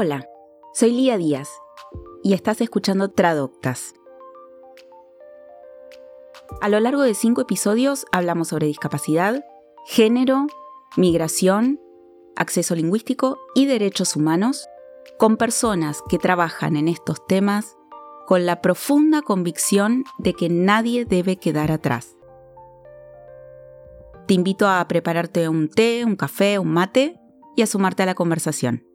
Hola, soy Lía Díaz y estás escuchando Tradoctas. A lo largo de cinco episodios hablamos sobre discapacidad, género, migración, acceso lingüístico y derechos humanos con personas que trabajan en estos temas con la profunda convicción de que nadie debe quedar atrás. Te invito a prepararte un té, un café, un mate y a sumarte a la conversación.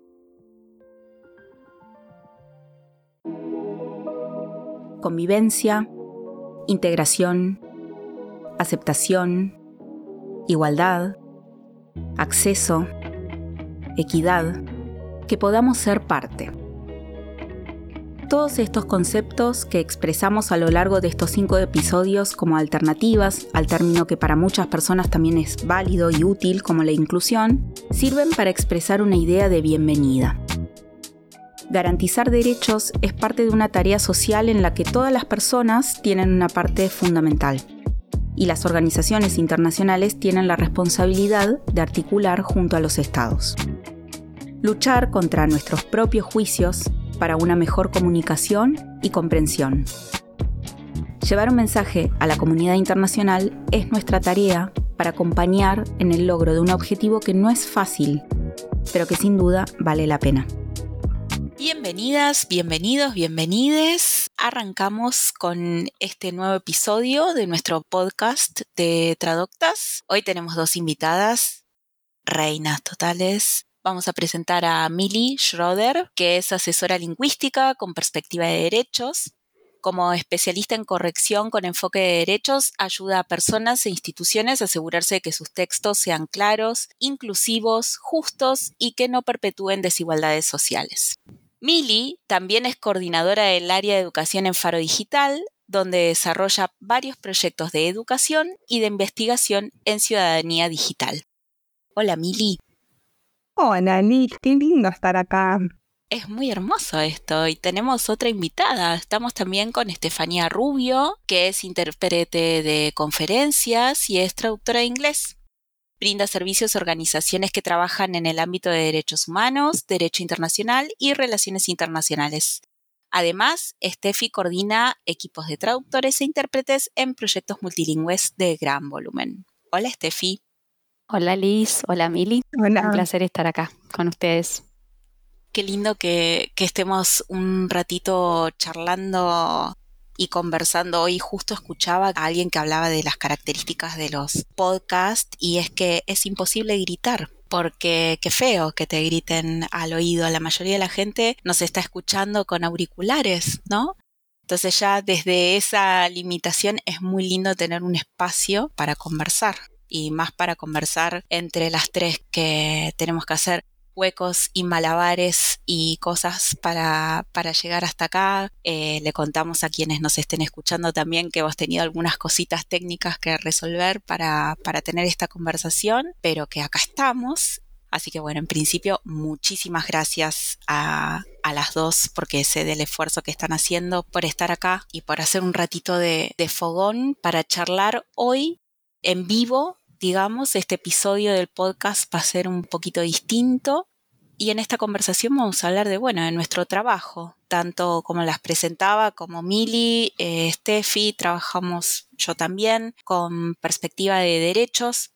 Convivencia, integración, aceptación, igualdad, acceso, equidad, que podamos ser parte. Todos estos conceptos que expresamos a lo largo de estos cinco episodios como alternativas al término que para muchas personas también es válido y útil como la inclusión, sirven para expresar una idea de bienvenida garantizar derechos es parte de una tarea social en la que todas las personas tienen una parte fundamental. Y las organizaciones internacionales tienen la responsabilidad de articular junto a los estados. Luchar contra nuestros propios juicios para una mejor comunicación y comprensión. Llevar un mensaje a la comunidad internacional es nuestra tarea para acompañar en el logro de un objetivo que no es fácil, pero que sin duda vale la pena. Bienvenidas, bienvenidos, bienvenides. Arrancamos con este nuevo episodio de nuestro podcast de Tradoctas. Hoy tenemos dos invitadas, reinas totales. Vamos a presentar a Millie Schroeder, que es asesora lingüística con perspectiva de derechos. Como especialista en corrección con enfoque de derechos, ayuda a personas e instituciones a asegurarse de que sus textos sean claros, inclusivos, justos y que no perpetúen desigualdades sociales. Mili también es coordinadora del área de educación en Faro Digital, donde desarrolla varios proyectos de educación y de investigación en ciudadanía digital. Hola Mili. Hola Liz, qué lindo estar acá. Es muy hermoso esto y tenemos otra invitada. Estamos también con Estefanía Rubio, que es intérprete de conferencias y es traductora de inglés brinda servicios a organizaciones que trabajan en el ámbito de derechos humanos, derecho internacional y relaciones internacionales. Además, Steffi coordina equipos de traductores e intérpretes en proyectos multilingües de gran volumen. Hola, Steffi. Hola, Liz. Hola, Mili. Hola. Un placer estar acá con ustedes. Qué lindo que, que estemos un ratito charlando y conversando hoy justo escuchaba a alguien que hablaba de las características de los podcasts y es que es imposible gritar porque qué feo que te griten al oído. La mayoría de la gente nos está escuchando con auriculares, ¿no? Entonces ya desde esa limitación es muy lindo tener un espacio para conversar y más para conversar entre las tres que tenemos que hacer huecos y malabares y cosas para, para llegar hasta acá. Eh, le contamos a quienes nos estén escuchando también que hemos tenido algunas cositas técnicas que resolver para, para tener esta conversación, pero que acá estamos. Así que bueno, en principio, muchísimas gracias a, a, las dos porque sé del esfuerzo que están haciendo por estar acá y por hacer un ratito de, de fogón para charlar hoy en vivo digamos, este episodio del podcast va a ser un poquito distinto. Y en esta conversación vamos a hablar de, bueno, de nuestro trabajo, tanto como las presentaba, como Mili, eh, Steffi, trabajamos yo también con perspectiva de derechos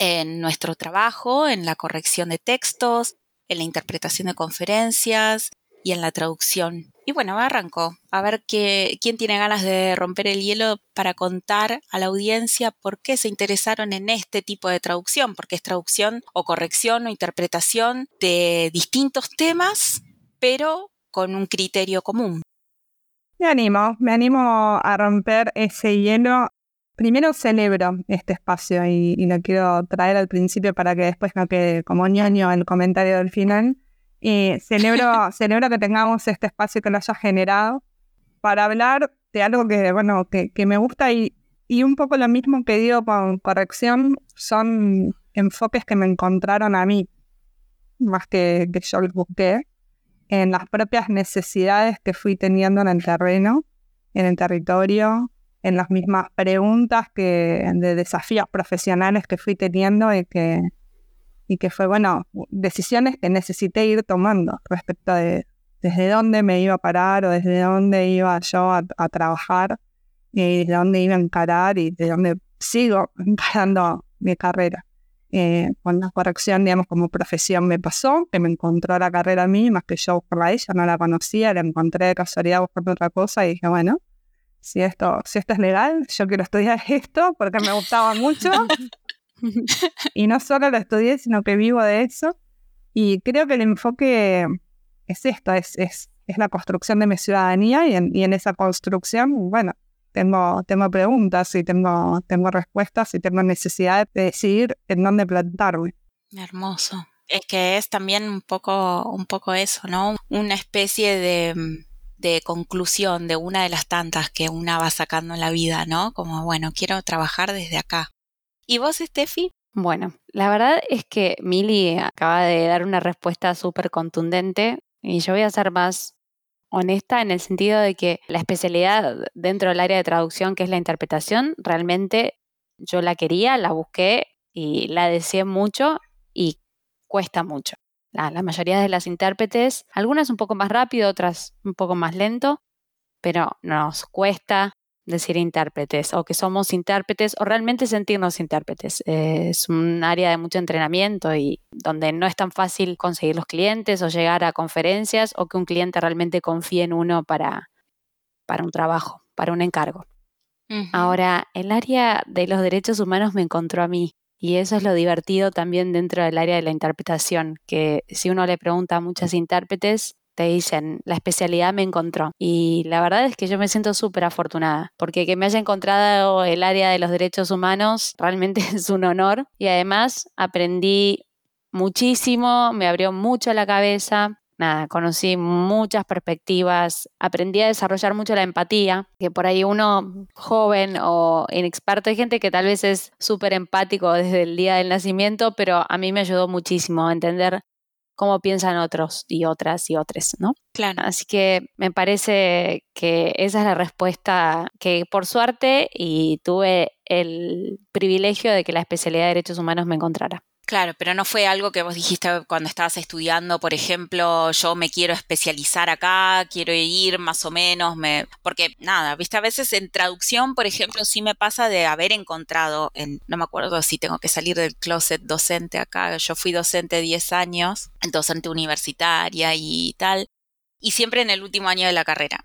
en nuestro trabajo, en la corrección de textos, en la interpretación de conferencias y en la traducción y bueno, arrancó. A ver qué, quién tiene ganas de romper el hielo para contar a la audiencia por qué se interesaron en este tipo de traducción, porque es traducción o corrección o interpretación de distintos temas, pero con un criterio común. Me animo, me animo a romper ese hielo. Primero celebro este espacio y, y lo quiero traer al principio para que después no quede como ñoño el comentario del final y celebro, celebro que tengamos este espacio que lo haya generado para hablar de algo que, bueno, que, que me gusta y, y, un poco lo mismo que digo con corrección, son enfoques que me encontraron a mí, más que, que yo los busqué, en las propias necesidades que fui teniendo en el terreno, en el territorio, en las mismas preguntas que, de desafíos profesionales que fui teniendo y que, y que fue, bueno, decisiones que necesité ir tomando respecto de desde dónde me iba a parar o desde dónde iba yo a, trabajar y desde dónde iba a encarar y de dónde sigo encarando mi carrera. Eh, con la corrección, digamos, como profesión me pasó, que me encontró la carrera a mí, más que yo buscarla a ella, no la conocía, la encontré de casualidad buscando otra cosa y dije, bueno, si esto, si esto es legal, yo quiero estudiar esto porque me gustaba mucho. y no solo lo estudié, sino que vivo de eso. Y creo que el enfoque es esto, es, es, es la construcción de mi ciudadanía y en, y en esa construcción, bueno, tengo, tengo preguntas y tengo, tengo respuestas y tengo necesidad de decidir en dónde plantarme. Hermoso. Es que es también un poco, un poco eso, ¿no? Una especie de de conclusión de una de las tantas que una va sacando en la vida, ¿no? Como, bueno, quiero trabajar desde acá. ¿Y vos, Steffi? Bueno, la verdad es que Mili acaba de dar una respuesta súper contundente y yo voy a ser más honesta en el sentido de que la especialidad dentro del área de traducción, que es la interpretación, realmente yo la quería, la busqué y la deseé mucho y cuesta mucho la, mayoría de las intérpretes, algunas un poco más rápido, otras un poco más lento, pero nos cuesta decir intérpretes o que somos intérpretes o realmente sentirnos intérpretes. es un área de mucho entrenamiento y donde no es tan fácil conseguir los clientes o llegar a conferencias o que un cliente realmente confíe en uno para, para un trabajo, para un encargo. Ahora, el área de los derechos humanos me encontró a mí. Y eso es lo divertido también dentro del área de la interpretación, que si uno le pregunta a muchas intérpretes, te dicen, la especialidad me encontró. Y la verdad es que yo me siento súper afortunada, porque que me haya encontrado el área de los derechos humanos realmente es un honor. Y además aprendí muchísimo, me abrió mucho la cabeza nada, conocí muchas perspectivas, aprendí a desarrollar mucho la empatía, que por ahí uno joven o inexperto, hay gente que tal vez es súper empático desde el día del nacimiento, pero a mí me ayudó muchísimo a entender cómo piensan otros y otras y otros, ¿no? Claro. Así que me parece que esa es la respuesta que por suerte y tuve el privilegio de que la especialidad de derechos humanos me encontrara. Claro, pero no fue algo que vos dijiste cuando estabas estudiando, por ejemplo, yo me quiero especializar acá, quiero ir más o menos, me... porque nada, viste, a veces en traducción, por ejemplo, sí me pasa de haber encontrado, en, no me acuerdo si tengo que salir del closet docente acá, yo fui docente 10 años, docente universitaria y tal, y siempre en el último año de la carrera.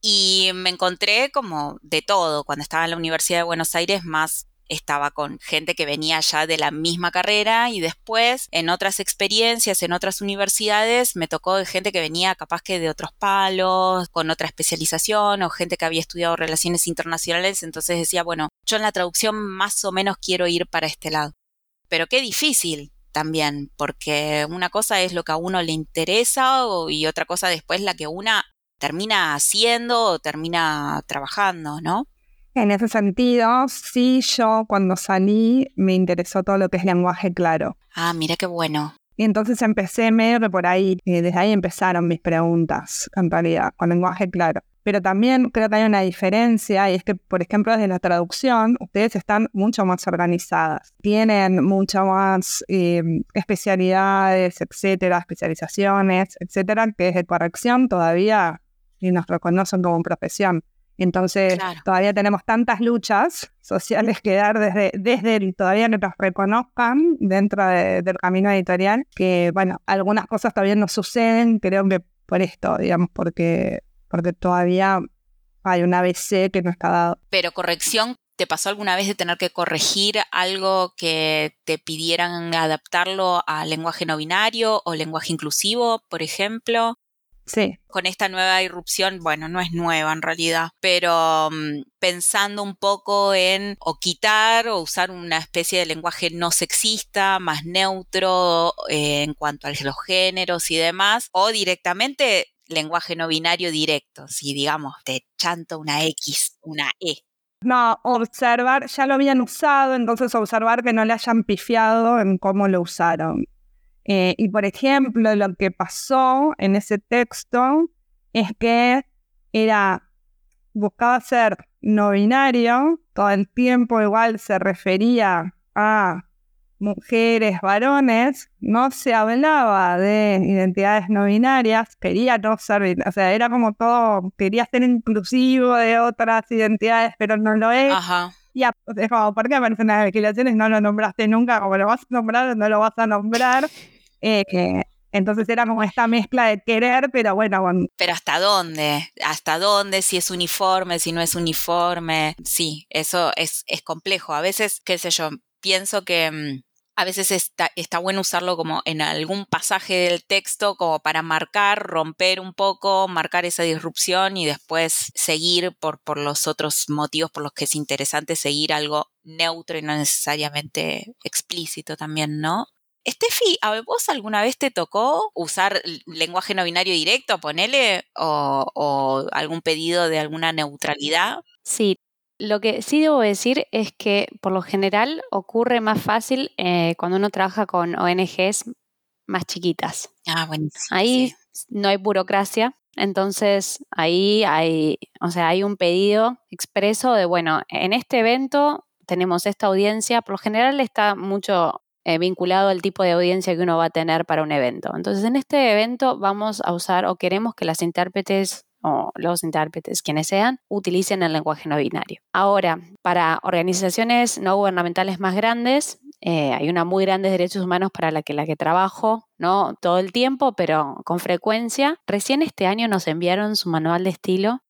Y me encontré como de todo, cuando estaba en la Universidad de Buenos Aires, más estaba con gente que venía ya de la misma carrera y después en otras experiencias, en otras universidades, me tocó gente que venía capaz que de otros palos, con otra especialización o gente que había estudiado relaciones internacionales, entonces decía, bueno, yo en la traducción más o menos quiero ir para este lado. Pero qué difícil también, porque una cosa es lo que a uno le interesa y otra cosa después la que una termina haciendo o termina trabajando, ¿no? En ese sentido, sí, yo cuando salí me interesó todo lo que es lenguaje claro. Ah, mira qué bueno. Y entonces empecé medio por ahí, y desde ahí empezaron mis preguntas, en realidad, con lenguaje claro. Pero también creo que hay una diferencia, y es que, por ejemplo, desde la traducción, ustedes están mucho más organizadas. Tienen mucho más em, especialidades, etcétera, especializaciones, etcétera, que desde corrección todavía y nos reconocen como profesión. Entonces, todavía tenemos tantas luchas sociales que dar desde, desde el, todavía no nos reconozcan dentro del camino editorial, que, bueno, algunas cosas todavía no suceden, creo que por esto, digamos, porque, porque todavía hay un ABC que no está dado. Pero corrección, ¿te pasó alguna vez de tener que corregir algo que te pidieran adaptarlo a lenguaje no binario o lenguaje inclusivo, por ejemplo? Sí. Con esta nueva irrupción, bueno, no es nueva en realidad, pero mm, pensando un poco en o quitar o usar una especie de lenguaje no sexista, más neutro eh, en cuanto a los géneros y demás, o directamente lenguaje no binario directo, si digamos te chanto una X, una E. No, observar, ya lo habían usado, entonces observar que no le hayan pifiado en cómo lo usaron. Eh, y por ejemplo, lo que pasó en ese texto es que era, buscaba ser no binario, todo el tiempo igual se refería a mujeres, varones, no se hablaba de identidades no binarias, quería no ser, o sea, era como todo, quería ser inclusivo de otras identidades, pero no lo es. Ajá. Y es como, ¿por qué aparecen las legislaciones? No lo nombraste nunca, como lo vas a nombrar no lo vas a nombrar. Eh, entonces era como esta mezcla de querer, pero bueno. Pero ¿hasta dónde? ¿Hasta dónde? Si es uniforme, si no es uniforme. Sí, eso es, es complejo. A veces, qué sé yo, pienso que mm, a veces está, está, bueno usarlo como en algún pasaje del texto como para marcar, romper un poco, marcar esa disrupción y después seguir por los otros motivos por los que es interesante seguir algo neutro y no necesariamente explícito también, ¿no? Steffi, ¿a vos alguna vez te tocó usar lenguaje no binario directo, ponele, o, o algún pedido de alguna neutralidad? Sí, lo que sí debo decir es que por lo general ocurre más fácil eh, cuando uno trabaja con ONGs más chiquitas. Ah, buenísimo. Ahí no hay burocracia, entonces ahí hay, o sea, hay un pedido expreso de, bueno, en este evento tenemos esta audiencia, por lo general está mucho eh, vinculado al tipo de audiencia que uno va a tener para un evento. Entonces, en este evento vamos a usar o queremos que las intérpretes o los intérpretes, quienes sean, utilicen el lenguaje no binario. Ahora, para organizaciones no gubernamentales más grandes, eh, hay una muy grande derechos humanos para la que, la que trabajo, no todo el tiempo, pero con frecuencia. Recién este año nos enviaron su manual de estilo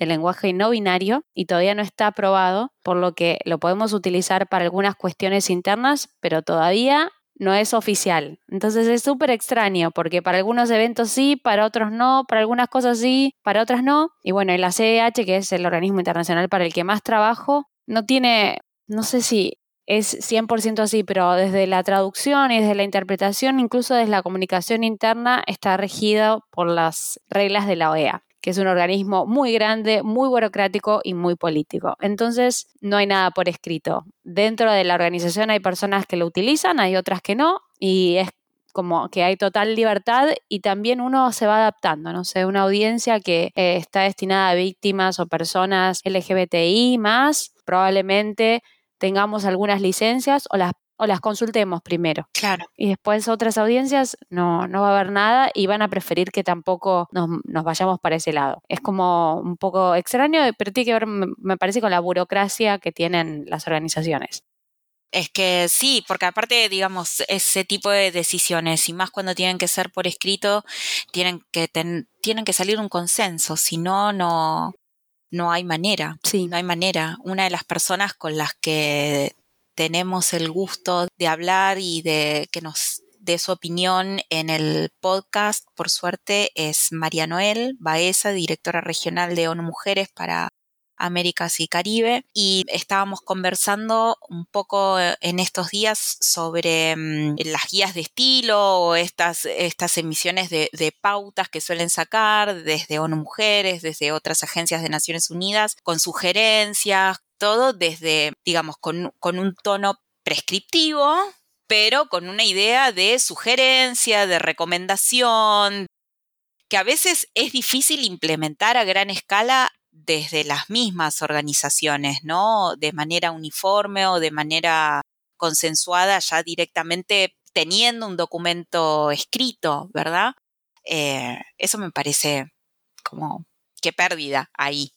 de lenguaje no binario y todavía no está aprobado, por lo que lo podemos utilizar para algunas cuestiones internas, pero todavía no es oficial. Entonces es súper extraño porque para algunos eventos sí, para otros no, para algunas cosas sí, para otras no. Y bueno, la CEH, que es el organismo internacional para el que más trabajo, no tiene, no sé si es 100% así, pero desde la traducción y desde la interpretación, incluso desde la comunicación interna, está regido por las reglas de la OEA que es un organismo muy grande, muy burocrático y muy político. Entonces, no hay nada por escrito. Dentro de la organización hay personas que lo utilizan, hay otras que no, y es como que hay total libertad y también uno se va adaptando, no sé, una audiencia que eh, está destinada a víctimas o personas LGBTI más, probablemente tengamos algunas licencias o las o las consultemos primero. Claro. Y después otras audiencias no, no va a haber nada y van a preferir que tampoco nos, vayamos para ese lado. Es como un poco extraño, pero tiene que ver, me parece, con la burocracia que tienen las organizaciones. Es que sí, porque aparte, digamos, ese tipo de decisiones, y más cuando tienen que ser por escrito, tienen que, tienen que salir un consenso, si no, no, no hay manera. Sí. No hay manera. Una de las personas con las que tenemos el gusto de hablar y de que nos dé su opinión en el podcast, por suerte, es María Noel Baeza, directora regional de ONU Mujeres para Américas y Caribe y estábamos conversando un poco en estos días sobre mm, las guías de estilo o estas, estas emisiones de, de, pautas que suelen sacar desde ONU Mujeres, desde otras agencias de Naciones Unidas, con sugerencias, todo desde, digamos, con, un tono prescriptivo, pero con una idea de sugerencia, de recomendación, que a veces es difícil implementar a gran escala desde las mismas organizaciones, ¿no? De manera uniforme o de manera consensuada, ya directamente teniendo un documento escrito, ¿verdad? Eh, eso me parece como qué pérdida ahí,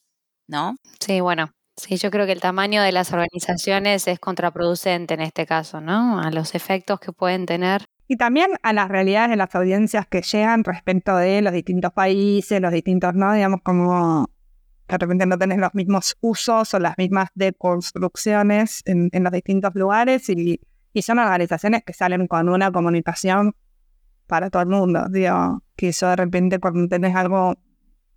¿no? Sí, bueno, Sí, yo creo que el tamaño de las organizaciones es contraproducente en este caso, ¿no? A los efectos que pueden tener. Y también a las realidades de las audiencias que llegan respecto de los distintos países, los distintos, ¿no? Digamos, como de repente no tenés los mismos usos o las mismas deconstrucciones en, en los distintos lugares y, son organizaciones que salen con una comunicación para todo el mundo. Digo, que eso de repente cuando tenés algo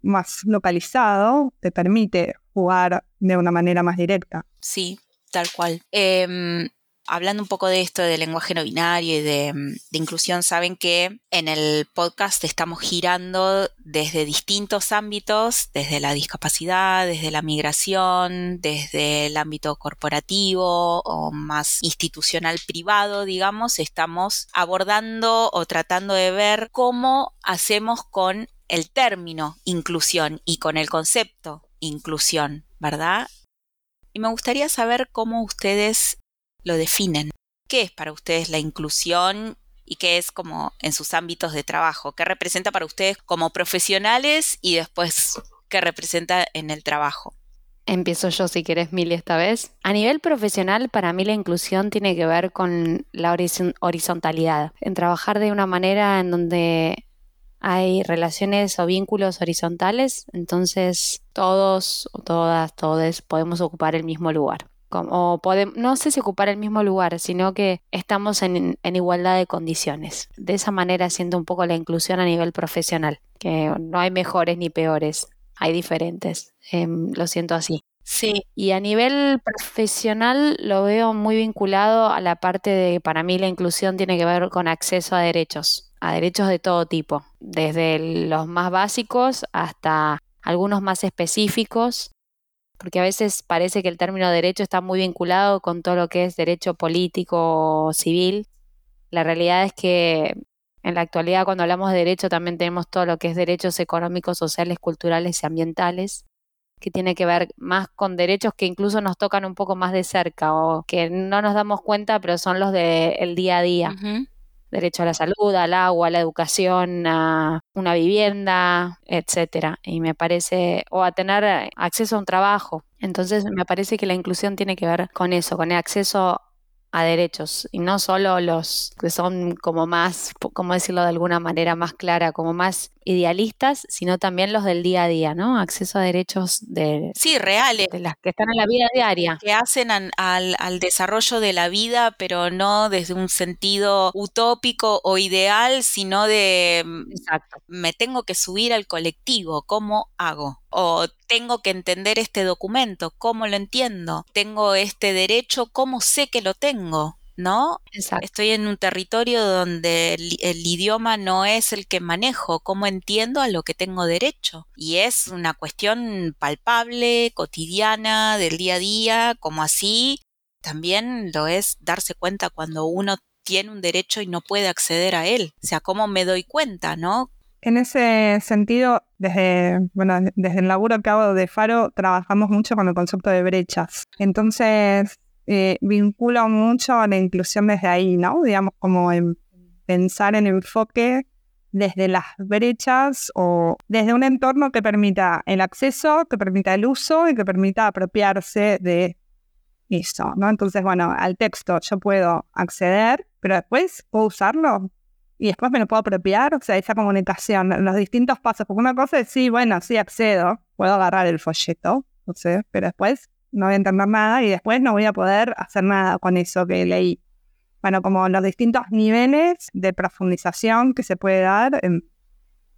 más localizado te permite jugar de una manera más directa. Sí, tal cual. Em, hablando un poco de esto de lenguaje no binario y de, de, inclusión, saben que en el podcast estamos girando desde distintos ámbitos, desde la discapacidad, desde la migración, desde el ámbito corporativo o más institucional privado, digamos, estamos abordando o tratando de ver cómo hacemos con el término inclusión y con el concepto inclusión, ¿verdad? Y me gustaría saber cómo ustedes lo definen. ¿Qué es para ustedes la inclusión y qué es como en sus ámbitos de trabajo? ¿Qué representa para ustedes como profesionales y después qué representa en el trabajo? Empiezo yo si quieres, Mili, esta vez. A nivel profesional, para mí la inclusión tiene que ver con la horizontalidad, en trabajar de una manera en donde hay relaciones o vínculos horizontales, entonces todos todas, todos podemos ocupar el mismo lugar. Como podemos, no sé si ocupar el mismo lugar, sino que estamos en, en igualdad de condiciones. De esa manera siento un poco la inclusión a nivel profesional, que no hay mejores ni peores, hay diferentes. Em, lo siento así. Sí. Y a nivel profesional lo veo muy vinculado a la parte de, para mí la inclusión tiene que ver con acceso a derechos, a derechos de todo tipo, desde los más básicos hasta algunos más específicos, porque a veces parece que el término derecho está muy vinculado con todo lo que es derecho político o civil. La realidad es que en la actualidad cuando hablamos de derecho también tenemos todo lo que es derechos económicos, sociales, culturales y ambientales que tiene que ver más con derechos que incluso nos tocan un poco más de cerca o que no nos damos cuenta, pero son los del día a día. Derecho a la salud, al agua, a la educación, a una vivienda, etcétera. Y me parece, o a tener acceso a un trabajo. Entonces me parece que la inclusión tiene que ver con eso, con el acceso a derechos y no solo los que son como más, como decirlo de alguna manera más clara, como más idealistas, sino también los del día a día, ¿no? Acceso a derechos de... Sí, reales. De las que están en la vida diaria. Que hacen al, al desarrollo de la vida, pero no desde un sentido utópico o ideal, sino de... Mm, Exacto. Me tengo que subir al colectivo, ¿cómo hago? o tengo que entender este documento, ¿cómo lo entiendo? Tengo este derecho, ¿cómo sé que lo tengo? ¿No? Estoy en un territorio donde el, idioma no es el que manejo, cómo entiendo a lo que tengo derecho. Y es una cuestión palpable, cotidiana, del día a día, como así también lo es darse cuenta cuando uno tiene un derecho y no puede acceder a él. O sea, cómo me doy cuenta, ¿no? En ese sentido, desde, bueno, desde el laburo que hago de Faro, trabajamos mucho con el concepto de brechas. Entonces, eh, vincula mucho a la inclusión desde ahí, ¿no? Digamos, como en pensar en enfoque desde las brechas o desde un entorno que permita el acceso, que permita el uso y que permita apropiarse de eso, ¿no? Entonces, bueno, al texto yo puedo acceder, pero después puedo usarlo y después me lo puedo apropiar, o sea, esa comunicación, los distintos pasos, porque una cosa es, sí, bueno, sí accedo, puedo agarrar el folleto, no sé, pero después no voy a entender nada y después no voy a poder hacer nada con eso que leí. Bueno, como los distintos niveles de profundización que se puede dar en,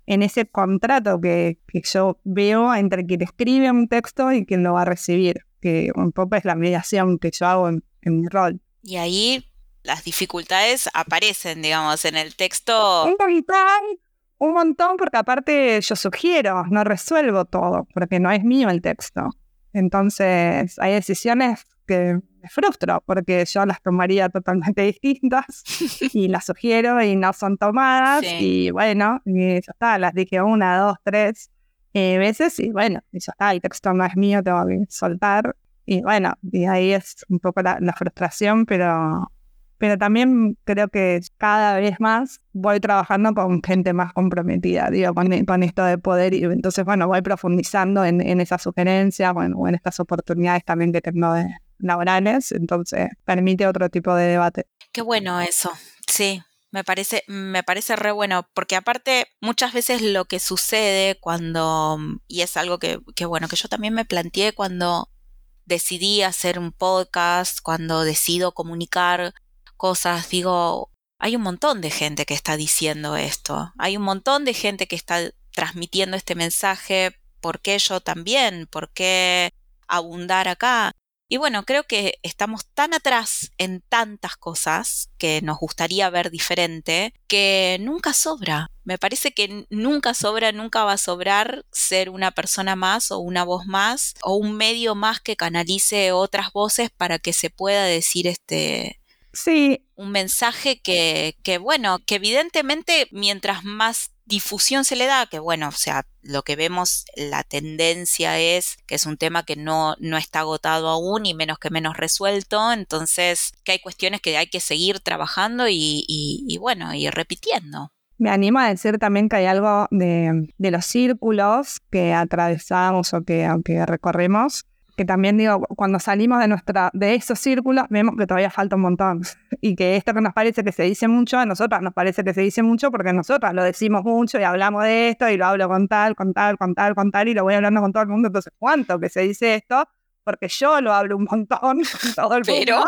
ese contrato que, yo veo entre quien escribe un texto y quien lo va a recibir, que un poco es la mediación que yo hago en, en mi rol. Y ahí las dificultades aparecen, digamos, en el texto. Un montón, un montón, porque aparte yo sugiero, no resuelvo todo, porque no es mío el texto. Entonces, hay decisiones que me frustro porque yo las tomaría totalmente distintas y las sugiero y no son tomadas. Y bueno, y ya está, las dije una, dos, tres eh, veces y bueno, y ya está, el texto no es mío, tengo que soltar. Y bueno, y ahí es un poco la, frustración, pero, pero también creo que cada vez más voy trabajando con gente más comprometida, digo, con, esto de poder. Y entonces, bueno, voy profundizando en, en esas sugerencias, bueno, o en estas oportunidades también que tengo de laborales. Entonces, permite otro tipo de debate. Qué bueno eso, sí. Me parece, me parece re bueno, porque aparte muchas veces lo que sucede cuando, y es algo que, que bueno, que yo también me planteé cuando decidí hacer un podcast, cuando decido comunicar cosas, digo, hay un montón de gente que está diciendo esto, hay un montón de gente que está transmitiendo este mensaje, ¿por qué yo también? ¿Por qué abundar acá? Y bueno, creo que estamos tan atrás en tantas cosas que nos gustaría ver diferente que nunca sobra. Me parece que nunca sobra, nunca va a sobrar ser una persona más o una voz más o un medio más que canalice otras voces para que se pueda decir este, Sí. Un mensaje que, que, bueno, que evidentemente mientras más difusión se le da? Que bueno, o sea, lo que vemos, la tendencia es que es un tema que no, no está agotado aún y menos que menos resuelto, entonces que hay cuestiones que hay que seguir trabajando y, y, bueno, y repitiendo. Me animo a decir también que hay algo de, de los círculos que atravesamos o que, o que recorremos que también digo, cuando salimos de, nuestra, de esos círculos, vemos que todavía falta un montón. Y que esto que nos parece que se dice mucho, a nosotras nos parece que se dice mucho porque nosotras lo decimos mucho y hablamos de esto y lo hablo con tal, con tal, con tal, con tal y lo voy hablando con todo el mundo. Entonces, ¿cuánto que se dice esto? Porque yo lo hablo un montón con todo el mundo. Pero,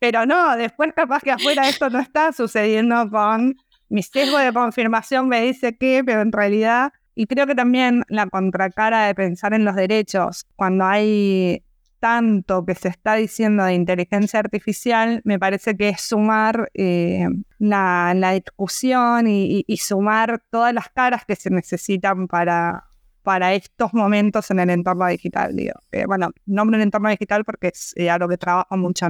pero no, después capaz que afuera esto no está sucediendo con mi sesgo de confirmación me dice que, pero en realidad y creo que también la contracara de pensar en los derechos, cuando hay tanto que se está diciendo de inteligencia artificial, me parece que es sumar eh, la, discusión y, sumar todas las caras que se necesitan para, para estos momentos en el entorno digital. Digo. bueno, nombro el entorno digital porque es eh, algo que trabajo mucho.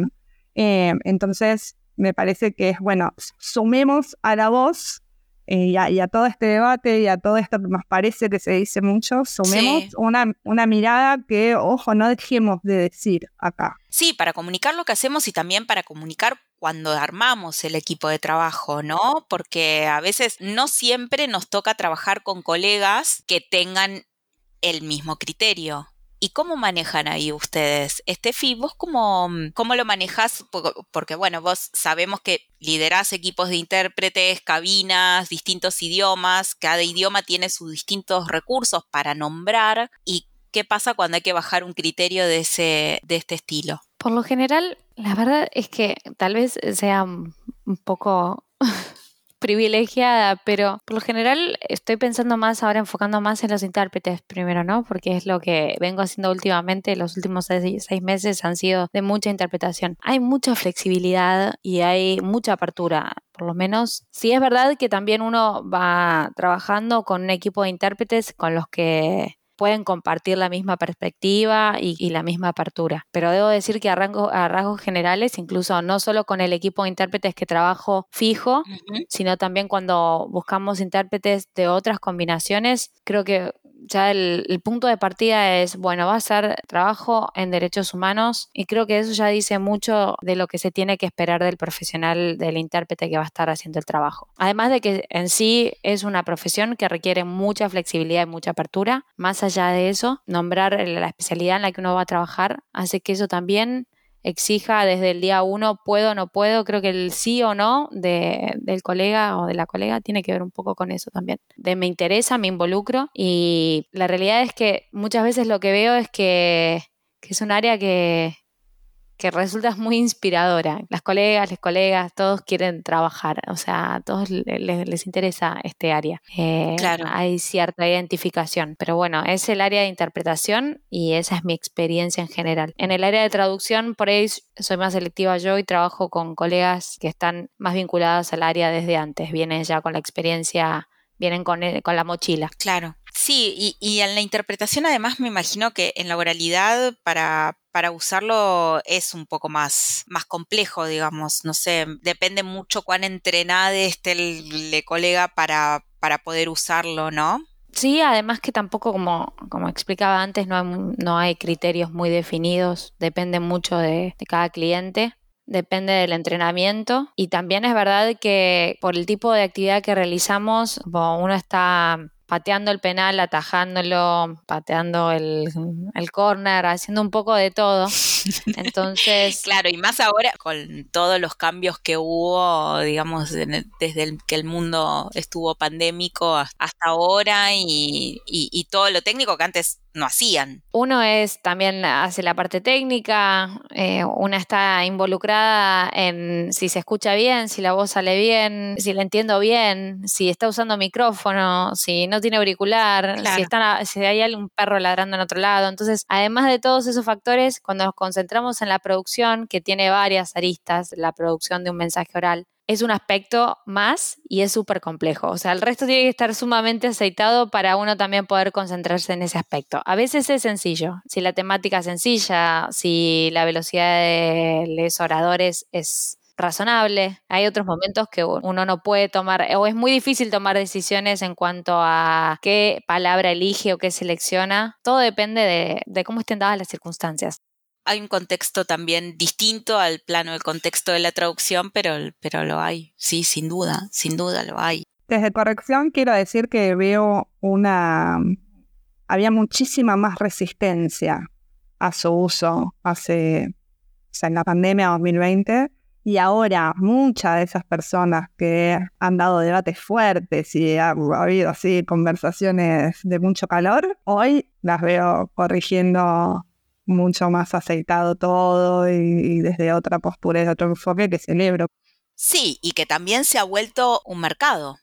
Eh, entonces, me parece que es, bueno, sumemos a la voz eh, y, a, todo este debate y a todo esto que nos parece que se dice mucho, sumemos una, una mirada que, ojo, no dejemos de decir acá. Sí, para comunicar lo que hacemos y también para comunicar cuando armamos el equipo de trabajo, ¿no? Porque a veces no siempre nos toca trabajar con colegas que tengan el mismo criterio. ¿Y cómo manejan ahí ustedes? Estefi, ¿vos cómo, cómo lo manejas? Porque, bueno, vos sabemos que liderás equipos de intérpretes, cabinas, distintos idiomas, cada idioma tiene sus distintos recursos para nombrar. ¿Y qué pasa cuando hay que bajar un criterio de, ese, de este estilo? Por lo general, la verdad es que tal vez sea un poco privilegiada, pero por lo general estoy pensando más ahora, enfocando más en los intérpretes primero, ¿no? Porque es lo que vengo haciendo últimamente, los últimos seis, meses han sido de mucha interpretación. Hay mucha flexibilidad y hay mucha apertura por lo menos. Sí es verdad que también uno va trabajando con un equipo de intérpretes con los que pueden compartir la misma perspectiva y, la misma apertura. Pero debo decir que a, a, rasgos generales, incluso no solo con el equipo de intérpretes que trabajo fijo, sino también cuando buscamos intérpretes de otras combinaciones, creo que ya el, punto de partida es, bueno, va a ser trabajo en derechos humanos y creo que eso ya dice mucho de lo que se tiene que esperar del profesional, del intérprete que va a estar haciendo el trabajo. Además de que en sí es una profesión que requiere mucha flexibilidad y mucha apertura, más allá de eso, nombrar la especialidad en la que uno va a trabajar hace que eso también exija desde el día uno, puedo o no puedo, creo que el sí o no de, del colega o de la colega tiene que ver un poco con eso también. De me interesa, me involucro y la realidad es que muchas veces lo que veo es que, que es un área que, que resulta muy inspiradora. Las colegas, los colegas, todos quieren trabajar, o sea, a todos les, interesa este área. Eh, claro. Hay cierta identificación, pero bueno, es el área de interpretación y esa es mi experiencia en general. En el área de traducción, por ahí soy más selectiva yo y trabajo con colegas que están más vinculados al área desde antes, vienen ya con la experiencia vienen con, con, la mochila. Claro. Sí, y, y, en la interpretación además me imagino que en la oralidad para, para usarlo es un poco más, más complejo, digamos. No sé, depende mucho cuán entrenada esté el, colega para, para poder usarlo, ¿no? Sí, además que tampoco, como, como explicaba antes, no hay, no hay criterios muy definidos, depende mucho de, de cada cliente depende del entrenamiento y también es verdad que por el tipo de actividad que realizamos, uno está pateando el penal, atajándolo, pateando el, el corner, haciendo un poco de todo. Entonces. claro, y más ahora con todos los cambios que hubo, digamos, desde que el mundo estuvo pandémico hasta ahora y, y todo lo técnico que antes no hacían. Uno es también hace la parte técnica, eh, una está involucrada en si se escucha bien, si la voz sale bien, si la entiendo bien, si está usando micrófono, si no tiene auricular, si, está, si hay un perro ladrando en otro lado. Entonces, además de todos esos factores, cuando nos concentramos en la producción, que tiene varias aristas, la producción de un mensaje oral, es un aspecto más y es súper complejo. O sea, el resto tiene que estar sumamente aceitado para uno también poder concentrarse en ese aspecto. A veces es sencillo. Si la temática es sencilla, si la velocidad de los oradores es razonable. Hay otros momentos que uno no puede tomar, o es muy difícil tomar decisiones en cuanto a qué palabra elige o qué selecciona. Todo depende de, de cómo estén dadas las circunstancias hay un contexto también distinto al plano del contexto de la traducción, pero, pero lo hay, sí, sin duda, sin duda lo hay. Desde corrección quiero decir que veo una... Había muchísima más resistencia a su uso hace, o sea, en la pandemia 2020 y ahora muchas de esas personas que han dado debates fuertes y ha, habido así conversaciones de mucho calor, hoy las veo corrigiendo mucho más aceitado todo y, y desde otra postura y de otro enfoque que celebro. Sí, y que también se ha vuelto un mercado.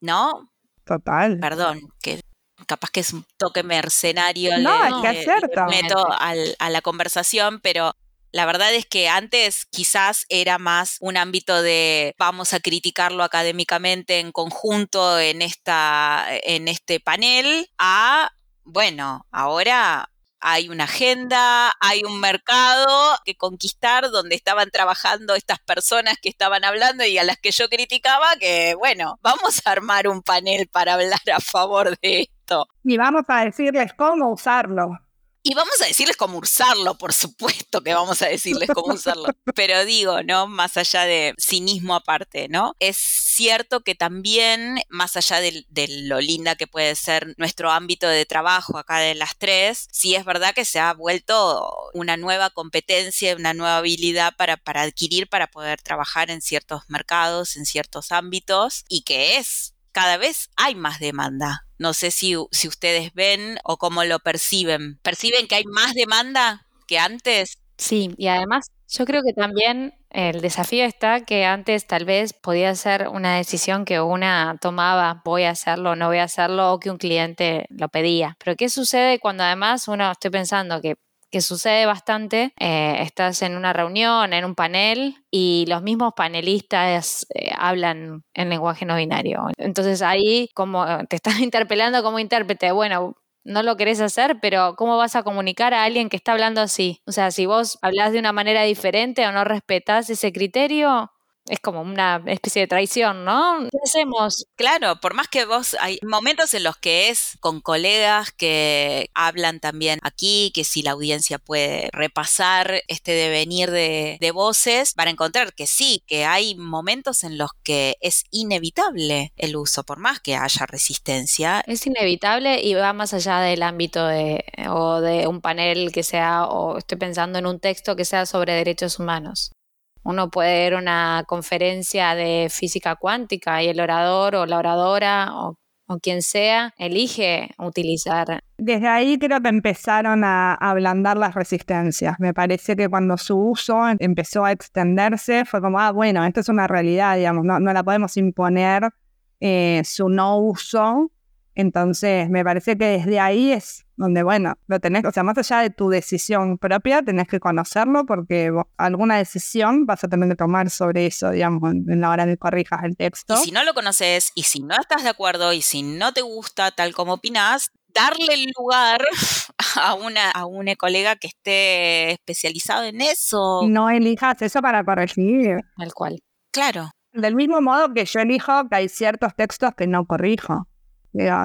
¿no? Total. Perdón, que capaz que es un toque mercenario. No, es que es cierto. meto a la conversación, pero la verdad es que antes quizás era más un ámbito de vamos a criticarlo académicamente en conjunto en esta en este panel a bueno, ahora hay una agenda, hay un mercado que conquistar donde estaban trabajando estas personas que estaban hablando y a las que yo criticaba, que bueno, vamos a armar un panel para hablar a favor de esto. Y vamos a decirles cómo usarlo. Y vamos a decirles cómo usarlo, por supuesto que vamos a decirles cómo usarlo. Pero digo, ¿no? Más allá de cinismo aparte, ¿no? Es cierto que también, más allá de, lo linda que puede ser nuestro ámbito de trabajo acá de las tres, sí es verdad que se ha vuelto una nueva competencia, una nueva habilidad para, para adquirir, para poder trabajar en ciertos mercados, en ciertos ámbitos, y que es cada vez hay más demanda. No sé si, si ustedes ven o cómo lo perciben. ¿Perciben que hay más demanda que antes? Sí, y además yo creo que también el desafío está que antes tal vez podía ser una decisión que una tomaba, voy a hacerlo no voy a hacerlo, o que un cliente lo pedía. Pero ¿qué sucede cuando además uno, estoy pensando que que sucede bastante, eh, estás en una reunión, en un panel y los mismos panelistas eh, hablan en lenguaje no binario. Entonces ahí como te están interpelando como intérprete, bueno, no lo querés hacer, pero ¿cómo vas a comunicar a alguien que está hablando así? O sea, si vos hablas de una manera diferente o no respetás ese criterio, es como una especie de traición, ¿no? ¿Qué hacemos? Claro, por más que vos, hay momentos en los que es con colegas que hablan también aquí, que si la audiencia puede repasar este devenir de, de voces, para encontrar que sí, que hay momentos en los que es inevitable el uso, por más que haya resistencia. Es inevitable y va más allá del ámbito de, o de un panel que sea, o estoy pensando en un texto que sea sobre derechos humanos. Uno puede ir a una conferencia de física cuántica y el orador o la oradora o, quien sea elige utilizar. Desde ahí creo que empezaron a ablandar las resistencias. Me parece que cuando su uso empezó a extenderse fue como, ah, bueno, esto es una realidad, digamos, no, no la podemos imponer eh, su no uso entonces, me parece que desde ahí es donde, bueno, lo tenés, o sea, más allá de tu decisión propia, tenés que conocerlo porque alguna decisión vas a tener que tomar sobre eso, digamos, en la hora de corrijas el texto. Y si no lo conoces, y si no estás de acuerdo, y si no te gusta tal como opinás, darle el lugar a una, a un colega que esté especializado en eso. No elijas eso para corregir. Tal cual. Claro. Del mismo modo que yo elijo que hay ciertos textos que no corrijo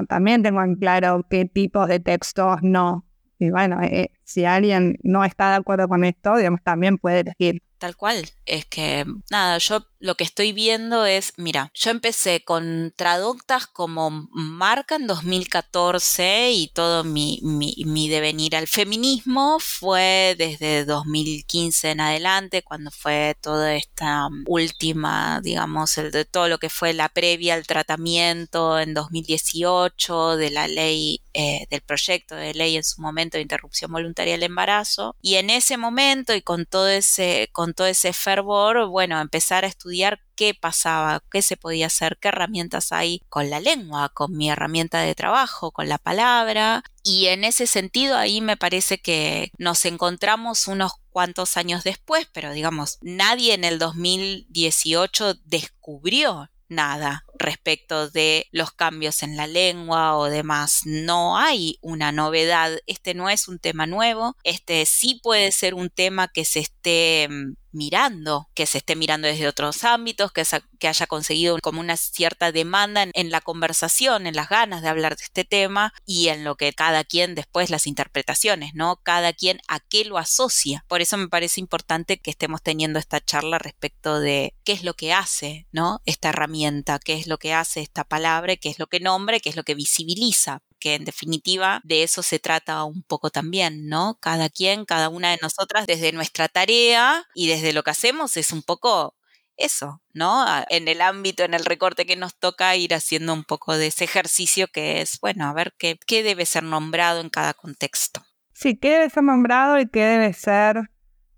también tengo en claro qué tipos de textos no. Y bueno, eh, si alguien no está de acuerdo con esto, también puede elegir. Tal cual. Es que, nada, yo lo que estoy viendo es, mira, yo empecé con Traductas como marca en 2014 y todo mi, mi, devenir al feminismo fue desde 2015 en adelante, cuando fue toda esta última, digamos, el de todo lo que fue la previa al tratamiento en 2018 de la ley, eh, del proyecto de ley en su momento de interrupción voluntaria del embarazo. Y en ese momento y con todo ese, con todo ese fervor, bueno, empezar a estudiar qué pasaba, qué se podía hacer, qué herramientas hay con la lengua, con mi herramienta de trabajo, con la palabra. Y en ese sentido ahí me parece que nos encontramos unos cuantos años después, pero digamos, nadie en el 2018 descubrió nada respecto de los cambios en la lengua o demás. No hay una novedad. Este no es un tema nuevo. Este sí puede ser un tema que se esté mm, mirando, que se esté mirando desde otros ámbitos, que, que haya conseguido como una cierta demanda en, la conversación, en las ganas de hablar de este tema y en lo que cada quien después las interpretaciones, ¿no? Cada quien a qué lo asocia. Por eso me parece importante que estemos teniendo esta charla respecto de qué es lo que hace, ¿no? Esta herramienta, qué es lo que hace esta palabra, qué es lo que nombra, qué es lo que visibiliza que en definitiva de eso se trata un poco también, ¿no? Cada quien, cada una de nosotras, desde nuestra tarea y desde lo que hacemos es un poco eso, ¿no? En el ámbito, en el recorte que nos toca ir haciendo un poco de ese ejercicio que es, bueno, a ver qué, qué debe ser nombrado en cada contexto. Sí, qué debe ser nombrado y qué debe ser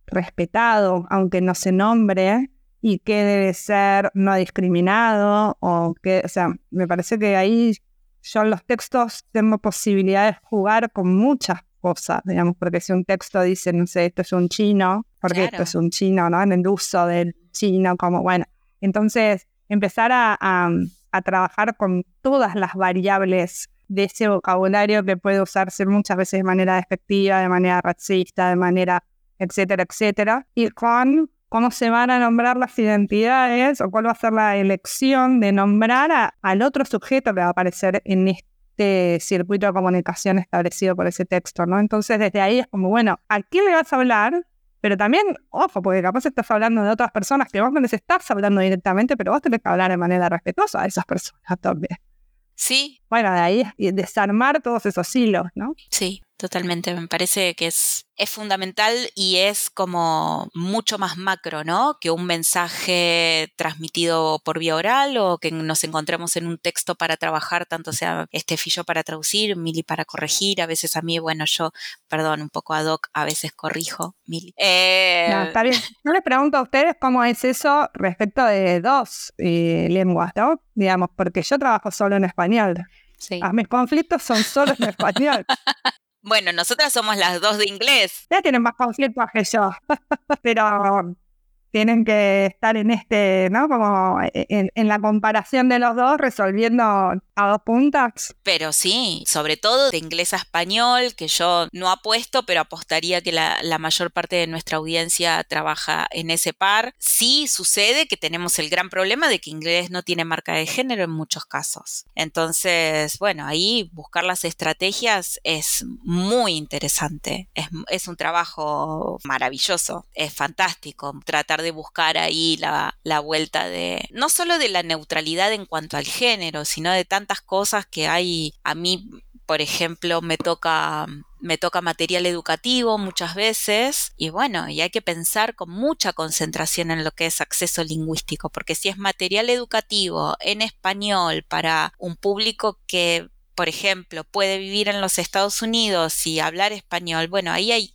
respetado, aunque no se nombre, y qué debe ser no discriminado, o que, o sea, me parece que ahí yo en los textos tengo posibilidad de jugar con muchas cosas, digamos, porque si un texto dice, no sé, esto es un chino, porque esto es un chino, ¿no? En el uso del chino, como, bueno, entonces empezar a, a, trabajar con todas las variables de ese vocabulario que puede usarse muchas veces de manera despectiva, de manera racista, de manera, etcétera, etcétera, y con cómo se van a nombrar las identidades o cuál va a ser la elección de nombrar al otro sujeto que va a aparecer en este circuito de comunicación establecido por ese texto, ¿no? Entonces, desde ahí es como, bueno, ¿a quién le vas a hablar? Pero también, ojo, porque capaz estás hablando de otras personas que vos no les estás hablando directamente, pero vos tenés que hablar de manera respetuosa a esas personas también. Sí. Bueno, de ahí desarmar todos esos hilos, ¿no? Sí, totalmente. Me parece que es es fundamental y es como mucho más macro, ¿no? Que un mensaje transmitido por vía oral o que nos encontremos en un texto para trabajar, tanto sea este fillo para traducir, Mili para corregir. A veces a mí, bueno, yo, perdón, un poco ad hoc, a veces corrijo, Mili. Eh... No, está bien. No les pregunto a ustedes cómo es eso respecto de dos eh, lenguas, ¿no? Digamos, porque yo trabajo solo en español. Sí. A mis conflictos son solo en español. Bueno, nosotras somos las dos de inglés. Ya tienen más conflictos que yo, pero tienen que estar en este, ¿no? Como en, en, la comparación de los dos, resolviendo a dos puntas. Pero sí, sobre todo de inglés a español, que yo no apuesto, pero apostaría que la, mayor parte de nuestra audiencia trabaja en ese par. Sí sucede que tenemos el gran problema de que inglés no tiene marca de género en muchos casos. Entonces, bueno, ahí buscar las estrategias es muy interesante. Es, es un trabajo maravilloso, es fantástico tratar de buscar ahí la, la vuelta de, no solo de la neutralidad en cuanto al género, sino de tantas cosas que hay, a mí, por ejemplo, me toca me toca material educativo muchas veces y bueno, y hay que pensar con mucha concentración en lo que es acceso lingüístico, porque si es material educativo en español para un público que, por ejemplo, puede vivir en los Estados Unidos y hablar español, bueno, ahí hay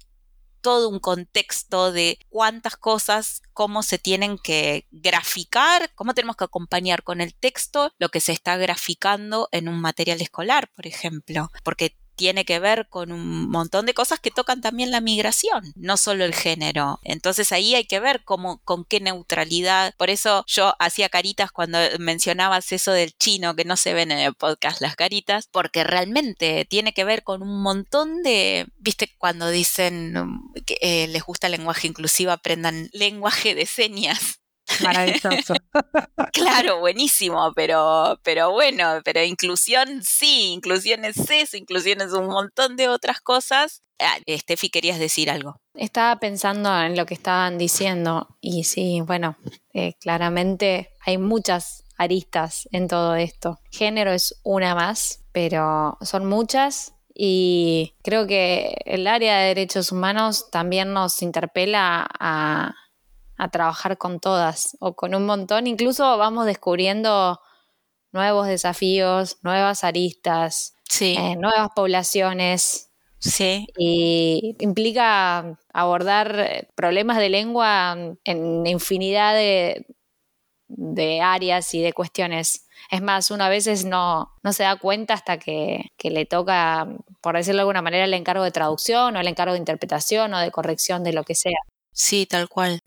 todo un contexto de cuántas cosas, cómo se tienen que graficar, cómo tenemos que acompañar con el texto lo que se está graficando en un material escolar, por ejemplo, porque tiene que ver con un montón de cosas que tocan también la migración, no solo el género. Entonces ahí hay que ver cómo, con qué neutralidad. Por eso yo hacía caritas cuando mencionabas eso del chino, que no se ven en el podcast las caritas, porque realmente tiene que ver con un montón de, viste, cuando dicen que eh, les gusta el lenguaje inclusivo, aprendan lenguaje de señas. Maravilloso. claro, buenísimo, pero, pero bueno, pero inclusión sí, inclusión es eso, inclusión es un montón de otras cosas. Ah, Steffi, querías decir algo. Estaba pensando en lo que estaban diciendo y sí, bueno, eh, claramente hay muchas aristas en todo esto. Género es una más, pero son muchas y creo que el área de derechos humanos también nos interpela a a trabajar con todas o con un montón. Incluso vamos descubriendo nuevos desafíos, nuevas aristas, eh, nuevas poblaciones. Sí. Y implica abordar problemas de lengua en infinidad de, de áreas y de cuestiones. Es más, uno a veces no, no se da cuenta hasta que, que, le toca, por decirlo de alguna manera, el encargo de traducción o el encargo de interpretación o de corrección de lo que sea. Sí, tal cual.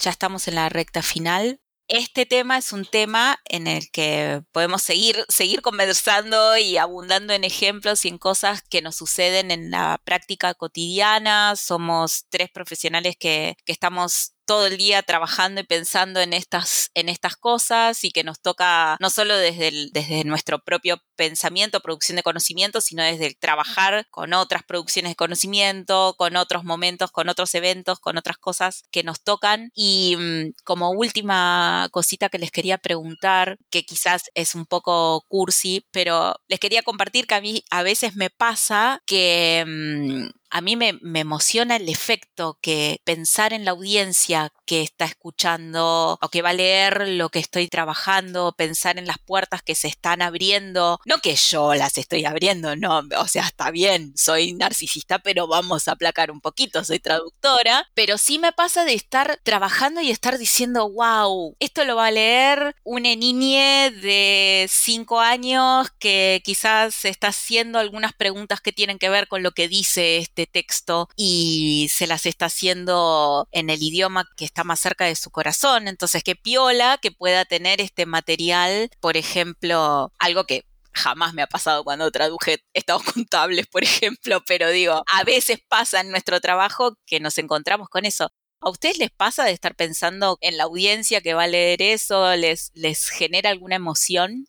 Ya estamos en la recta final. este tema es un tema en el que podemos seguir, seguir conversando y abundando en ejemplos y en cosas que nos suceden en la práctica cotidiana. Somos tres profesionales que, que estamos todo el día trabajando y pensando en estas, en estas cosas y que nos toca no solo desde, desde nuestro propio pensamiento, producción de conocimiento, sino desde el trabajar con otras producciones de conocimiento, con otros momentos, con otros eventos, con otras cosas que nos tocan. Y mm, como última cosita que les quería preguntar, que quizás es un poco cursi, pero les quería compartir que a mí a veces me pasa que... Mm, a mí me, emociona el efecto que pensar en la audiencia que está escuchando o que va a leer lo que estoy trabajando, pensar en las puertas que se están abriendo. No que yo las estoy abriendo, no, o sea, está bien, soy narcisista, pero vamos a aplacar un poquito, soy traductora, pero sí me pasa de estar trabajando y estar diciendo, wow, esto lo va a leer una niña de cinco años que quizás está haciendo algunas preguntas que tienen que ver con lo que dice este texto y se las está haciendo en el idioma que está más cerca de su corazón. Entonces, que piola que pueda tener este material, por ejemplo, algo que jamás me ha pasado cuando traduje estados contables, por ejemplo, pero digo, a veces pasa en nuestro trabajo que nos encontramos con eso. ¿A ustedes les pasa de estar pensando en la audiencia que va a leer eso? ¿Les, les genera alguna emoción?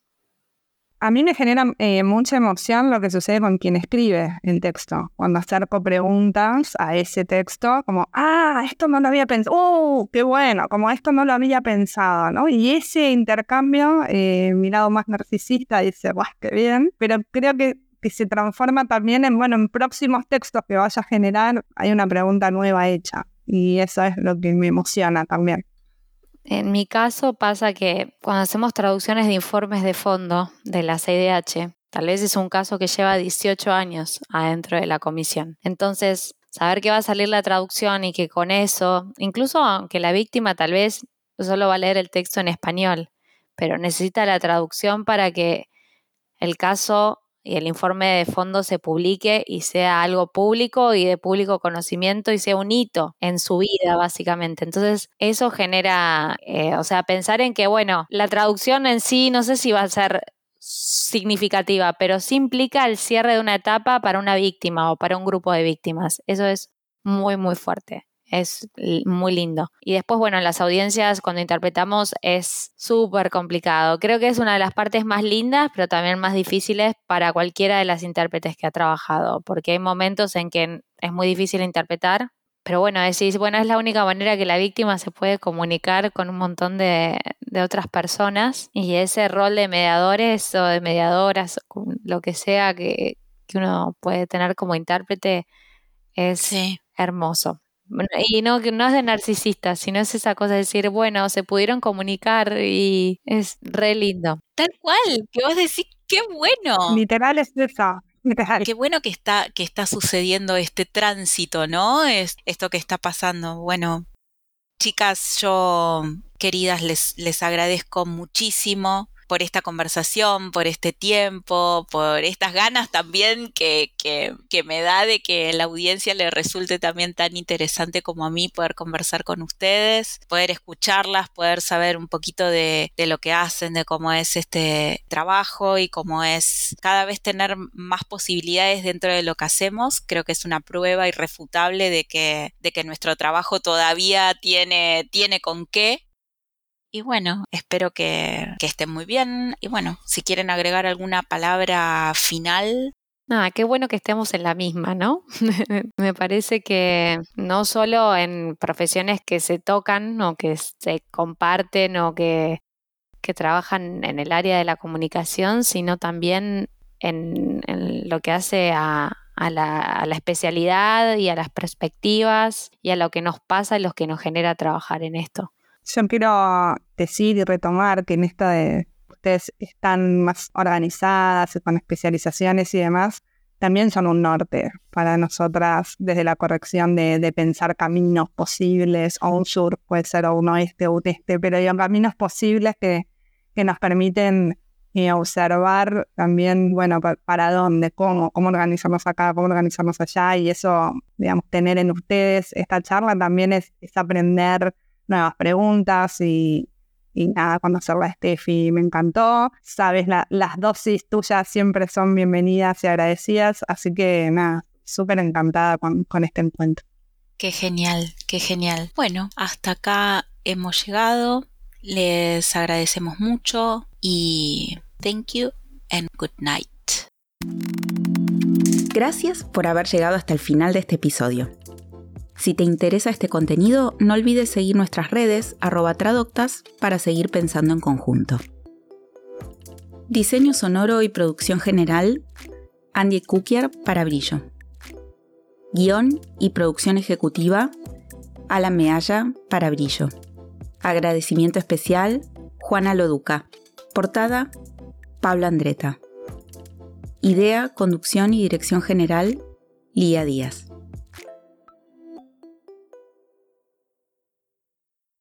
A mí me genera eh, mucha emoción lo que sucede con quien escribe el texto. Cuando acerco preguntas a ese texto, como, ah, esto no lo había pensado, ¡uh, qué bueno! Como esto no lo había pensado, ¿no? Y ese intercambio, eh, mi lado más narcisista dice, ¡guau, qué bien! Pero creo que, que se transforma también en, bueno, en próximos textos que vaya a generar, hay una pregunta nueva hecha. Y eso es lo que me emociona también. En mi caso pasa que cuando hacemos traducciones de informes de fondo de la CIDH, tal vez es un caso que lleva 18 años adentro de la comisión. Entonces, saber que va a salir la traducción y que con eso, incluso aunque la víctima tal vez solo va a leer el texto en español, pero necesita la traducción para que el caso y el informe de fondo se publique y sea algo público y de público conocimiento y sea un hito en su vida, básicamente. Entonces, eso genera, eh, o sea, pensar en que, bueno, la traducción en sí no sé si va a ser significativa, pero sí implica el cierre de una etapa para una víctima o para un grupo de víctimas. Eso es muy, muy fuerte es muy lindo. Y después, bueno, en las audiencias cuando interpretamos es súper complicado. Creo que es una de las partes más lindas, pero también más difíciles para cualquiera de las intérpretes que ha trabajado, porque hay momentos en que es muy difícil interpretar. Pero bueno, decís, bueno, es la única manera que la víctima se puede comunicar con un montón de, otras personas y ese rol de mediadores o de mediadoras, lo que sea que, uno puede tener como intérprete, es hermoso y no, no es de narcisista, sino es esa cosa de decir, bueno, se pudieron comunicar y es re lindo. Tal cual, que vos decís, qué bueno. Literal es eso. Qué bueno que está, que está sucediendo este tránsito, ¿no? Es esto que está pasando. Bueno, chicas, yo, queridas, les, les agradezco muchísimo por esta conversación, por este tiempo, por estas ganas también que, que, me da de que la audiencia le resulte también tan interesante como a mí poder conversar con ustedes, poder escucharlas, poder saber un poquito de, de lo que hacen, de cómo es este trabajo y cómo es cada vez tener más posibilidades dentro de lo que hacemos. Creo que es una prueba irrefutable de que, de que nuestro trabajo todavía tiene, tiene con qué y bueno, espero que, estén muy bien. Y bueno, si quieren agregar alguna palabra final. Nada, qué bueno que estemos en la misma, ¿no? Me parece que no solo en profesiones que se tocan o que se comparten o que, que trabajan en el área de la comunicación, sino también en, lo que hace a, a, la, a, la, especialidad y a las perspectivas y a lo que nos pasa y lo que nos genera trabajar en esto. Yo quiero decir y retomar que en esta de ustedes están más organizadas, con especializaciones y demás, también son un norte para nosotras desde la corrección de, pensar caminos posibles, o un sur puede ser, o un oeste o un este, pero hay caminos posibles que, que nos permiten eh, observar también, bueno, para, dónde, cómo, cómo organizarnos acá, cómo organizarnos allá, y eso, digamos, tener en ustedes esta charla también es, es aprender nuevas preguntas y, y nada, conocerla a Steffi me encantó. Sabes, las dosis tuyas siempre son bienvenidas y agradecidas, así que nada, súper encantada con, con este encuentro. Qué genial, qué genial. Bueno, hasta acá hemos llegado. Les agradecemos mucho y thank you and good night. Gracias por haber llegado hasta el final de este episodio. Si te interesa este contenido, no olvides seguir nuestras redes arroba para seguir pensando en conjunto. Diseño sonoro y producción general, Andy Kukier para Brillo. Guión y producción ejecutiva, Alan Mealla para Brillo. Agradecimiento especial, Juana Loduca. Portada, Pablo Andreta. Idea, conducción y dirección general, Lía Díaz.